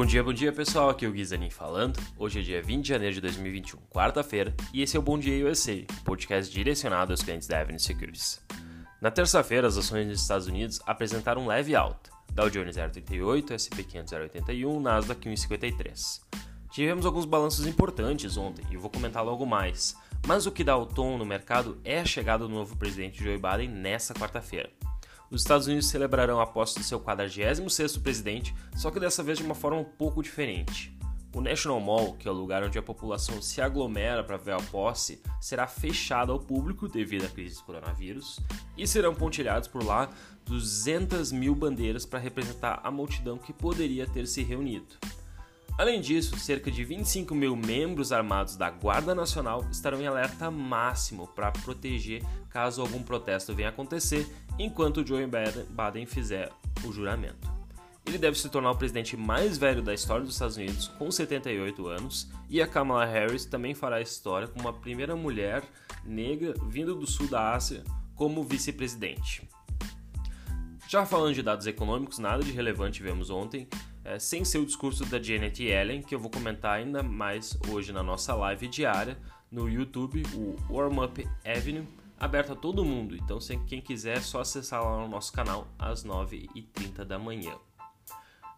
Bom dia, bom dia pessoal, aqui é o Guizanin falando. Hoje é dia 20 de janeiro de 2021, quarta-feira, e esse é o Bom Dia USA, podcast direcionado aos clientes da Avenue Securities. Na terça-feira, as ações dos Estados Unidos apresentaram leve alta. Dow Jones 0,38, S&P 500 0,81, Nasdaq 1,53. Tivemos alguns balanços importantes ontem e vou comentar logo mais, mas o que dá o tom no mercado é a chegada do novo presidente Joe Biden nessa quarta-feira. Os Estados Unidos celebrarão a posse do seu 46º presidente, só que dessa vez de uma forma um pouco diferente. O National Mall, que é o lugar onde a população se aglomera para ver a posse, será fechado ao público devido à crise do coronavírus e serão pontilhados por lá 200 mil bandeiras para representar a multidão que poderia ter se reunido. Além disso, cerca de 25 mil membros armados da Guarda Nacional estarão em alerta máximo para proteger caso algum protesto venha acontecer enquanto Joe Biden fizer o juramento. Ele deve se tornar o presidente mais velho da história dos Estados Unidos, com 78 anos, e a Kamala Harris também fará história como a primeira mulher negra vindo do sul da Ásia como vice-presidente. Já falando de dados econômicos, nada de relevante vemos ontem, é, sem ser o discurso da Janet Yellen, que eu vou comentar ainda mais hoje na nossa live diária no YouTube, o Warm Up Avenue, aberto a todo mundo. Então, quem quiser, é só acessar lá no nosso canal às 9h30 da manhã.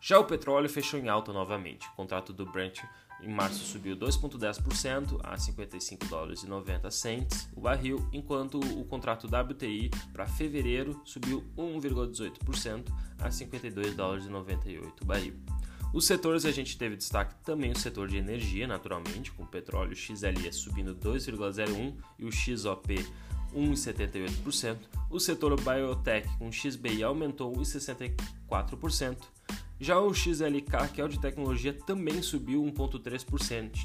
Já o petróleo fechou em alta novamente. O contrato do Brent em março subiu 2,10% a 55 dólares e 90 cents o barril, enquanto o contrato WTI para fevereiro subiu 1,18% a 52 dólares e 98 o barril. Os setores a gente teve destaque também o setor de energia, naturalmente, com o petróleo XLE subindo 2,01 e o XOP 1,78%. O setor biotech com XBI aumentou 1,64%. Já o XLK, que é o de tecnologia, também subiu 1,3%.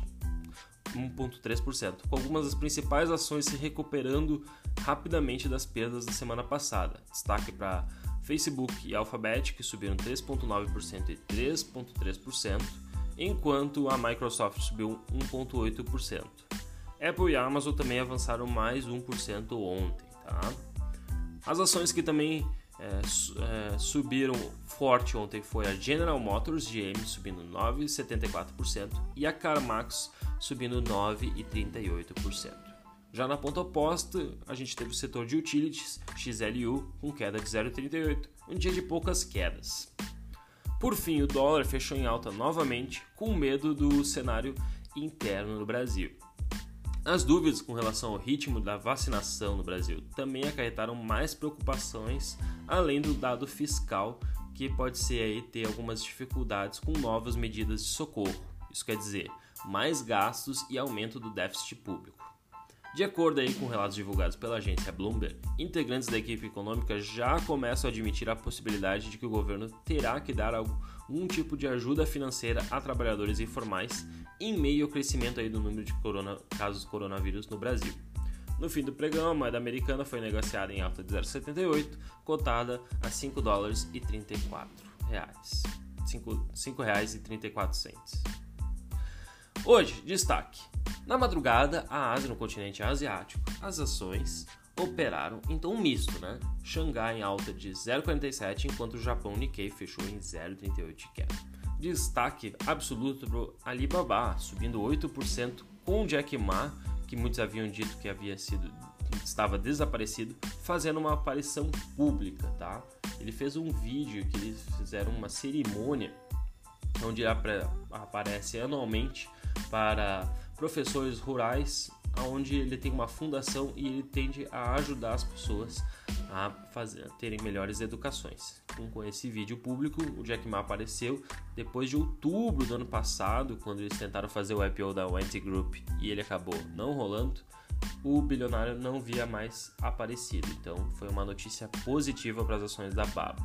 1,3%, com algumas das principais ações se recuperando rapidamente das perdas da semana passada. Destaque para Facebook e Alphabet, que subiram 3,9% e 3,3%, enquanto a Microsoft subiu 1,8%. Apple e Amazon também avançaram mais 1% ontem. Tá? As ações que também é, é, subiram forte ontem foi a General Motors GM subindo 9,74% e a CarMax subindo 9,38%. Já na ponta oposta, a gente teve o setor de utilities, XLU, com queda de 0,38, um dia de poucas quedas. Por fim, o dólar fechou em alta novamente, com medo do cenário interno no Brasil. As dúvidas com relação ao ritmo da vacinação no Brasil também acarretaram mais preocupações, além do dado fiscal, que pode ser aí ter algumas dificuldades com novas medidas de socorro. Isso quer dizer, mais gastos e aumento do déficit público. De acordo aí com relatos divulgados pela agência Bloomberg, integrantes da equipe econômica já começam a admitir a possibilidade de que o governo terá que dar algum tipo de ajuda financeira a trabalhadores informais em meio ao crescimento aí do número de corona, casos de coronavírus no Brasil. No fim do pregão, a moeda americana foi negociada em alta de 0,78, cotada a 5 dólares e 34 reais. 5, 5 reais e 34 centes. Hoje, destaque. Na madrugada, a Ásia no continente asiático, as ações operaram em tom misto, né? Xangai em alta de 0,47, enquanto o Japão Nikkei fechou em 0,38 de queda. Destaque absoluto para Alibaba, subindo 8% com Jack Ma, que muitos haviam dito que havia sido estava desaparecido, fazendo uma aparição pública, tá? Ele fez um vídeo que eles fizeram uma cerimônia onde ele aparece anualmente para professores rurais, onde ele tem uma fundação e ele tende a ajudar as pessoas a, fazer, a terem melhores educações. Então, com esse vídeo público, o Jack Ma apareceu depois de outubro do ano passado, quando eles tentaram fazer o IPO da Wenty Group e ele acabou não rolando. O bilionário não via mais aparecido, então foi uma notícia positiva para as ações da Baba.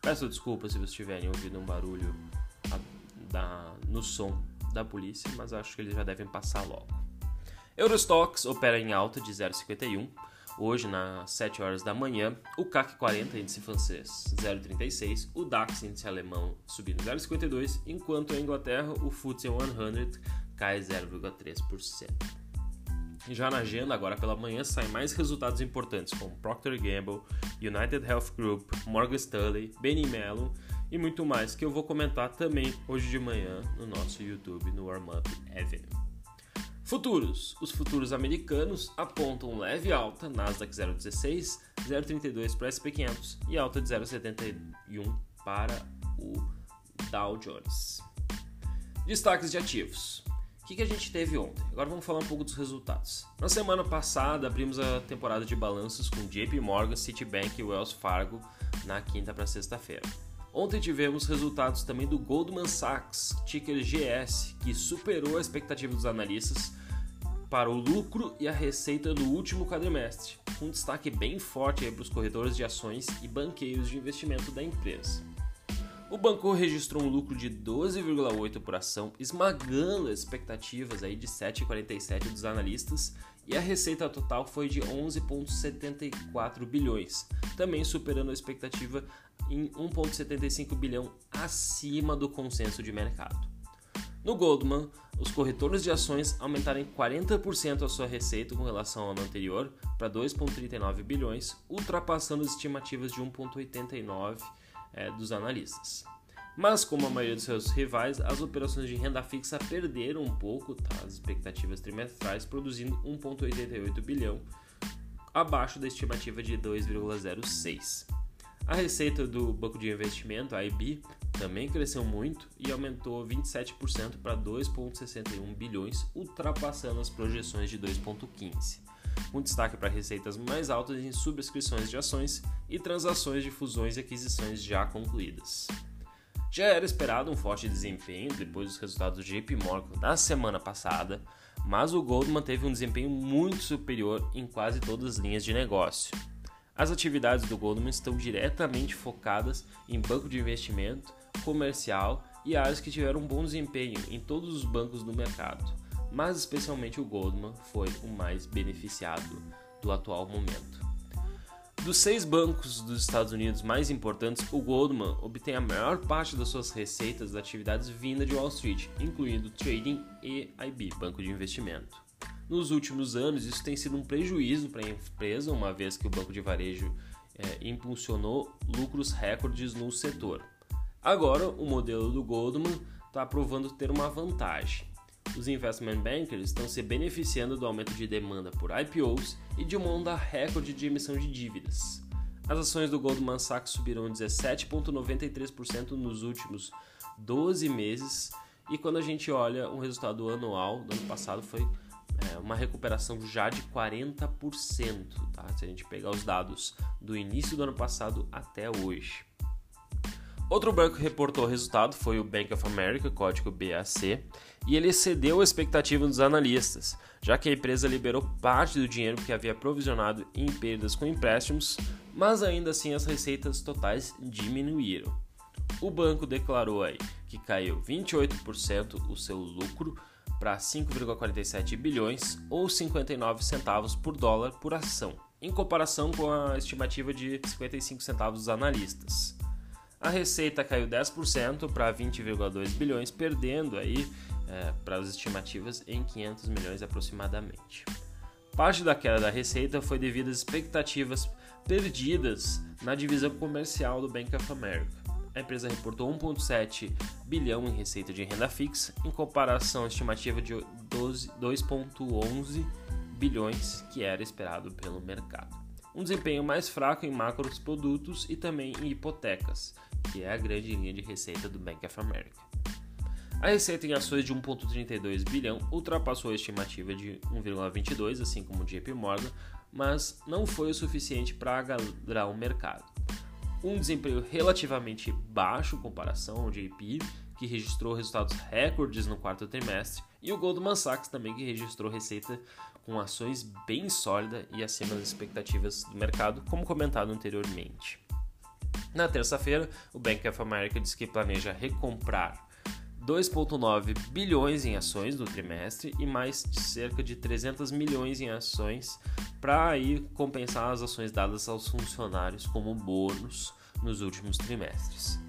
Peço desculpas se vocês tiverem ouvido um barulho da, no som da polícia, mas acho que eles já devem passar logo. Eurostox opera em alta de 0,51. Hoje, nas 7 horas da manhã, o CAC 40, índice francês, 0,36, o DAX, índice alemão, subindo 0,52, enquanto a Inglaterra, o FTSE 100 cai 0,3%. Já na agenda, agora pela manhã, saem mais resultados importantes como Procter Gamble, United Health Group, Morgan Stanley, Benny Mellon e muito mais que eu vou comentar também hoje de manhã no nosso YouTube no Warm Up Avenue. Futuros. Os futuros americanos apontam leve alta, Nasdaq 0,16, 0,32 para o SP500 e alta de 0,71 para o Dow Jones. Destaques de ativos. O que, que a gente teve ontem? Agora vamos falar um pouco dos resultados. Na semana passada, abrimos a temporada de balanços com JP Morgan, Citibank e Wells Fargo na quinta para sexta-feira. Ontem tivemos resultados também do Goldman Sachs, ticker GS, que superou a expectativa dos analistas para o lucro e a receita no último quadrimestre, um destaque bem forte para os corretores de ações e banqueiros de investimento da empresa. O banco registrou um lucro de 12,8 por ação, esmagando as expectativas aí de 7,47 dos analistas, e a receita total foi de 11,74 bilhões, também superando a expectativa em 1,75 bilhão acima do consenso de mercado. No Goldman, os corretores de ações aumentaram em 40% a sua receita com relação ao ano anterior, para 2,39 bilhões, ultrapassando as estimativas de 1,89 é, dos analistas. Mas, como a maioria dos seus rivais, as operações de renda fixa perderam um pouco tá, as expectativas trimestrais, produzindo 1,88 bilhão, abaixo da estimativa de 2,06. A receita do banco de investimento, a IB, também cresceu muito e aumentou 27% para 2,61 bilhões, ultrapassando as projeções de 2,15 com destaque para receitas mais altas em subscrições de ações e transações de fusões e aquisições já concluídas. Já era esperado um forte desempenho depois dos resultados do JP Morgan da semana passada, mas o Goldman teve um desempenho muito superior em quase todas as linhas de negócio. As atividades do Goldman estão diretamente focadas em banco de investimento, comercial e áreas que tiveram um bom desempenho em todos os bancos do mercado mas especialmente o Goldman foi o mais beneficiado do atual momento. Dos seis bancos dos Estados Unidos mais importantes, o Goldman obtém a maior parte das suas receitas das atividades vinda de Wall Street, incluindo trading e IB, banco de investimento. Nos últimos anos, isso tem sido um prejuízo para a empresa, uma vez que o banco de varejo é, impulsionou lucros recordes no setor. Agora, o modelo do Goldman está provando ter uma vantagem os investment bankers estão se beneficiando do aumento de demanda por IPOs e de uma onda recorde de emissão de dívidas. As ações do Goldman Sachs subiram 17,93% nos últimos 12 meses, e quando a gente olha o resultado anual do ano passado, foi é, uma recuperação já de 40%, tá? se a gente pegar os dados do início do ano passado até hoje. Outro banco que reportou o resultado foi o Bank of America, código BAC, e ele excedeu a expectativa dos analistas, já que a empresa liberou parte do dinheiro que havia provisionado em perdas com empréstimos, mas ainda assim as receitas totais diminuíram. O banco declarou aí que caiu 28% o seu lucro para 5,47 bilhões ou 59 centavos por dólar por ação, em comparação com a estimativa de 55 centavos dos analistas. A receita caiu 10% para 20,2 bilhões, perdendo aí é, para as estimativas em 500 milhões aproximadamente. Parte da queda da receita foi devido às expectativas perdidas na divisão comercial do Bank of America. A empresa reportou 1,7 bilhão em receita de renda fixa, em comparação à estimativa de 2,11 bilhões que era esperado pelo mercado um desempenho mais fraco em macros produtos e também em hipotecas, que é a grande linha de receita do Bank of America. A receita em ações de 1,32 bilhão ultrapassou a estimativa de 1,22, assim como o JP Morgan, mas não foi o suficiente para agarrar o mercado. Um desempenho relativamente baixo em comparação ao JP, que registrou resultados recordes no quarto trimestre, e o Goldman Sachs também, que registrou receita com ações bem sólida e acima das expectativas do mercado, como comentado anteriormente. Na terça-feira, o Bank of America disse que planeja recomprar 2,9 bilhões em ações no trimestre e mais de cerca de 300 milhões em ações para aí compensar as ações dadas aos funcionários como bônus nos últimos trimestres.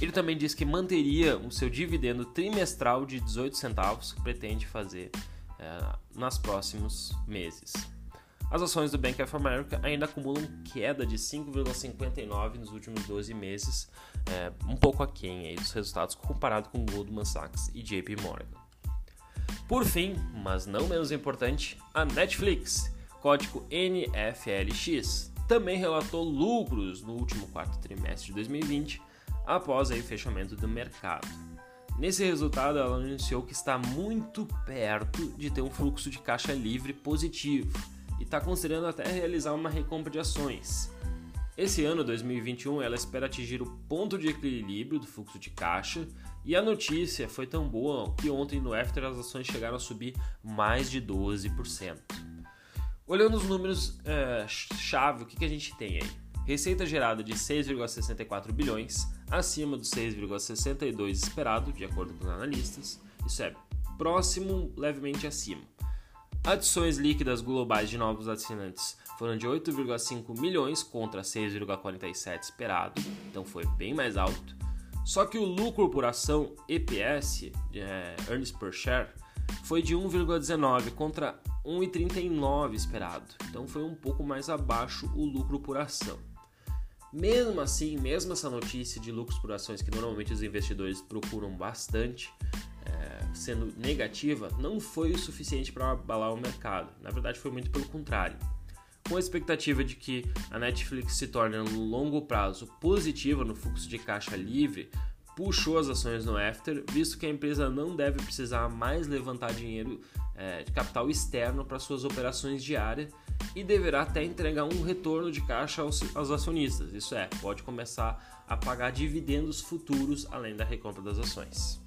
Ele também disse que manteria o seu dividendo trimestral de 18 centavos que pretende fazer é, nos próximos meses. As ações do Bank of America ainda acumulam queda de 5,59 nos últimos 12 meses, é, um pouco aquém aí dos resultados comparado com Goldman Sachs e JP Morgan. Por fim, mas não menos importante, a Netflix, código NFLX, também relatou lucros no último quarto trimestre de 2020, após o fechamento do mercado. Nesse resultado, ela anunciou que está muito perto de ter um fluxo de caixa livre positivo e está considerando até realizar uma recompra de ações. Esse ano, 2021, ela espera atingir o ponto de equilíbrio do fluxo de caixa e a notícia foi tão boa que ontem no After as ações chegaram a subir mais de 12%. Olhando os números é, chave, o que, que a gente tem aí? Receita gerada de 6,64 bilhões, acima dos 6,62 esperado, de acordo com os analistas. Isso é próximo, levemente acima. Adições líquidas globais de novos assinantes foram de 8,5 milhões contra 6,47 esperado, então foi bem mais alto. Só que o lucro por ação EPS, é, Earnings Per Share, foi de 1,19 contra 1,39 esperado, então foi um pouco mais abaixo o lucro por ação. Mesmo assim, mesmo essa notícia de lucros por ações que normalmente os investidores procuram bastante, é, sendo negativa, não foi o suficiente para abalar o mercado. Na verdade, foi muito pelo contrário. Com a expectativa de que a Netflix se torne no longo prazo positiva no fluxo de caixa livre, puxou as ações no After, visto que a empresa não deve precisar mais levantar dinheiro é, de capital externo para suas operações diárias e deverá até entregar um retorno de caixa aos, aos, acionistas. Isso é, pode começar a pagar dividendos futuros além da reconta das ações.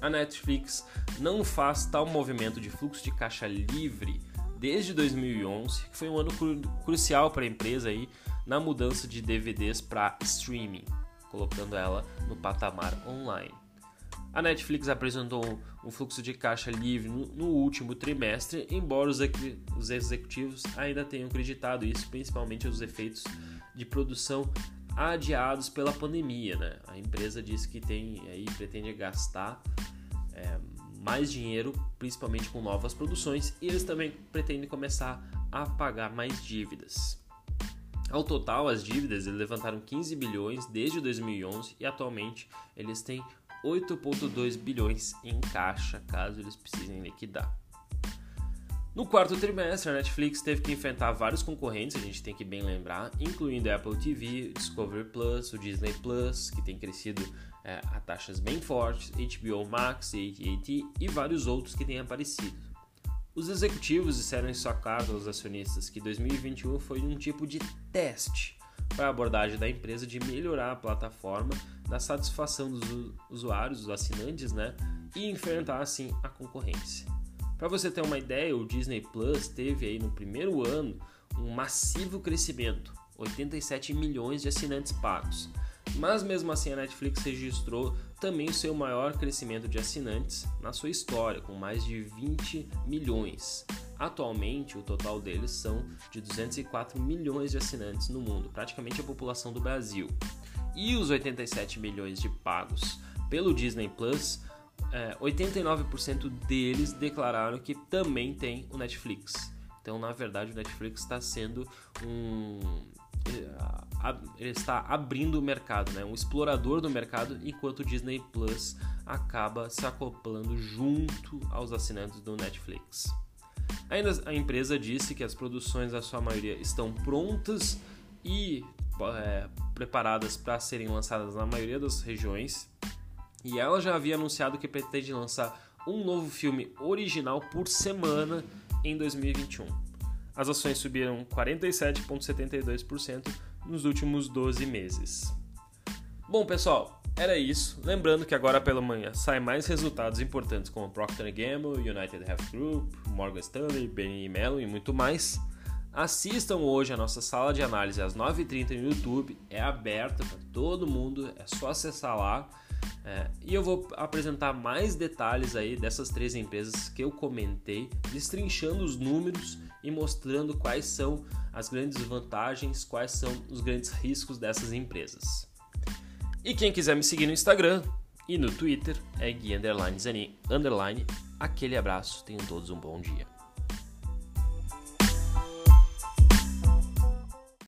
A Netflix não faz tal movimento de fluxo de caixa livre desde 2011, que foi um ano cru crucial para a empresa aí na mudança de DVDs para streaming, colocando ela no patamar online. A Netflix apresentou um fluxo de caixa livre no, último trimestre, embora os, os executivos ainda tenham acreditado isso, principalmente os efeitos de produção adiados pela pandemia. Né? A empresa disse que tem aí pretende gastar é, mais dinheiro, principalmente com novas produções, e eles também pretendem começar a pagar mais dívidas. Ao total, as dívidas levantaram 15 bilhões desde 2011 e atualmente eles têm 8,2 bilhões em caixa caso eles precisem liquidar. No quarto trimestre, a Netflix teve que enfrentar vários concorrentes, a gente tem que bem lembrar, incluindo a Apple TV, Discovery Plus, o Disney Plus, que tem crescido é, a taxas bem fortes, HBO Max, AT&T e vários outros que têm aparecido. Os executivos disseram em sua carta aos acionistas que 2021 foi um tipo de teste para a abordagem da empresa de melhorar a plataforma da satisfação dos usuários, dos assinantes, né, e enfrentar assim a concorrência. Para você ter uma ideia, o Disney Plus teve aí no primeiro ano um massivo crescimento, 87 milhões de assinantes pagos. Mas mesmo assim a Netflix registrou também o seu maior crescimento de assinantes na sua história, com mais de 20 milhões. Atualmente, o total deles são de 204 milhões de assinantes no mundo, praticamente a população do Brasil. E os 87 milhões de pagos pelo Disney Plus, é, 89% deles declararam que também tem o Netflix. Então, na verdade, o Netflix está sendo um ele está abrindo o mercado, né? um explorador do mercado, enquanto o Disney Plus acaba se acoplando junto aos assinantes do Netflix. Ainda a empresa disse que as produções, a sua maioria, estão prontas e é, preparadas para serem lançadas na maioria das regiões. E ela já havia anunciado que pretende lançar um novo filme original por semana em 2021. As ações subiram 47,72% nos últimos 12 meses. Bom, pessoal, era isso. Lembrando que agora pela manhã saem mais resultados importantes como Procter Gamble, United Health Group, Morgan Stanley, Bain Mellon e muito mais. Assistam hoje a nossa sala de análise às 9h30 no YouTube, é aberta para todo mundo, é só acessar lá. É, e eu vou apresentar mais detalhes aí dessas três empresas que eu comentei, destrinchando os números e mostrando quais são as grandes vantagens, quais são os grandes riscos dessas empresas. E quem quiser me seguir no Instagram e no Twitter é Gui Underline Aquele abraço, tenham todos um bom dia.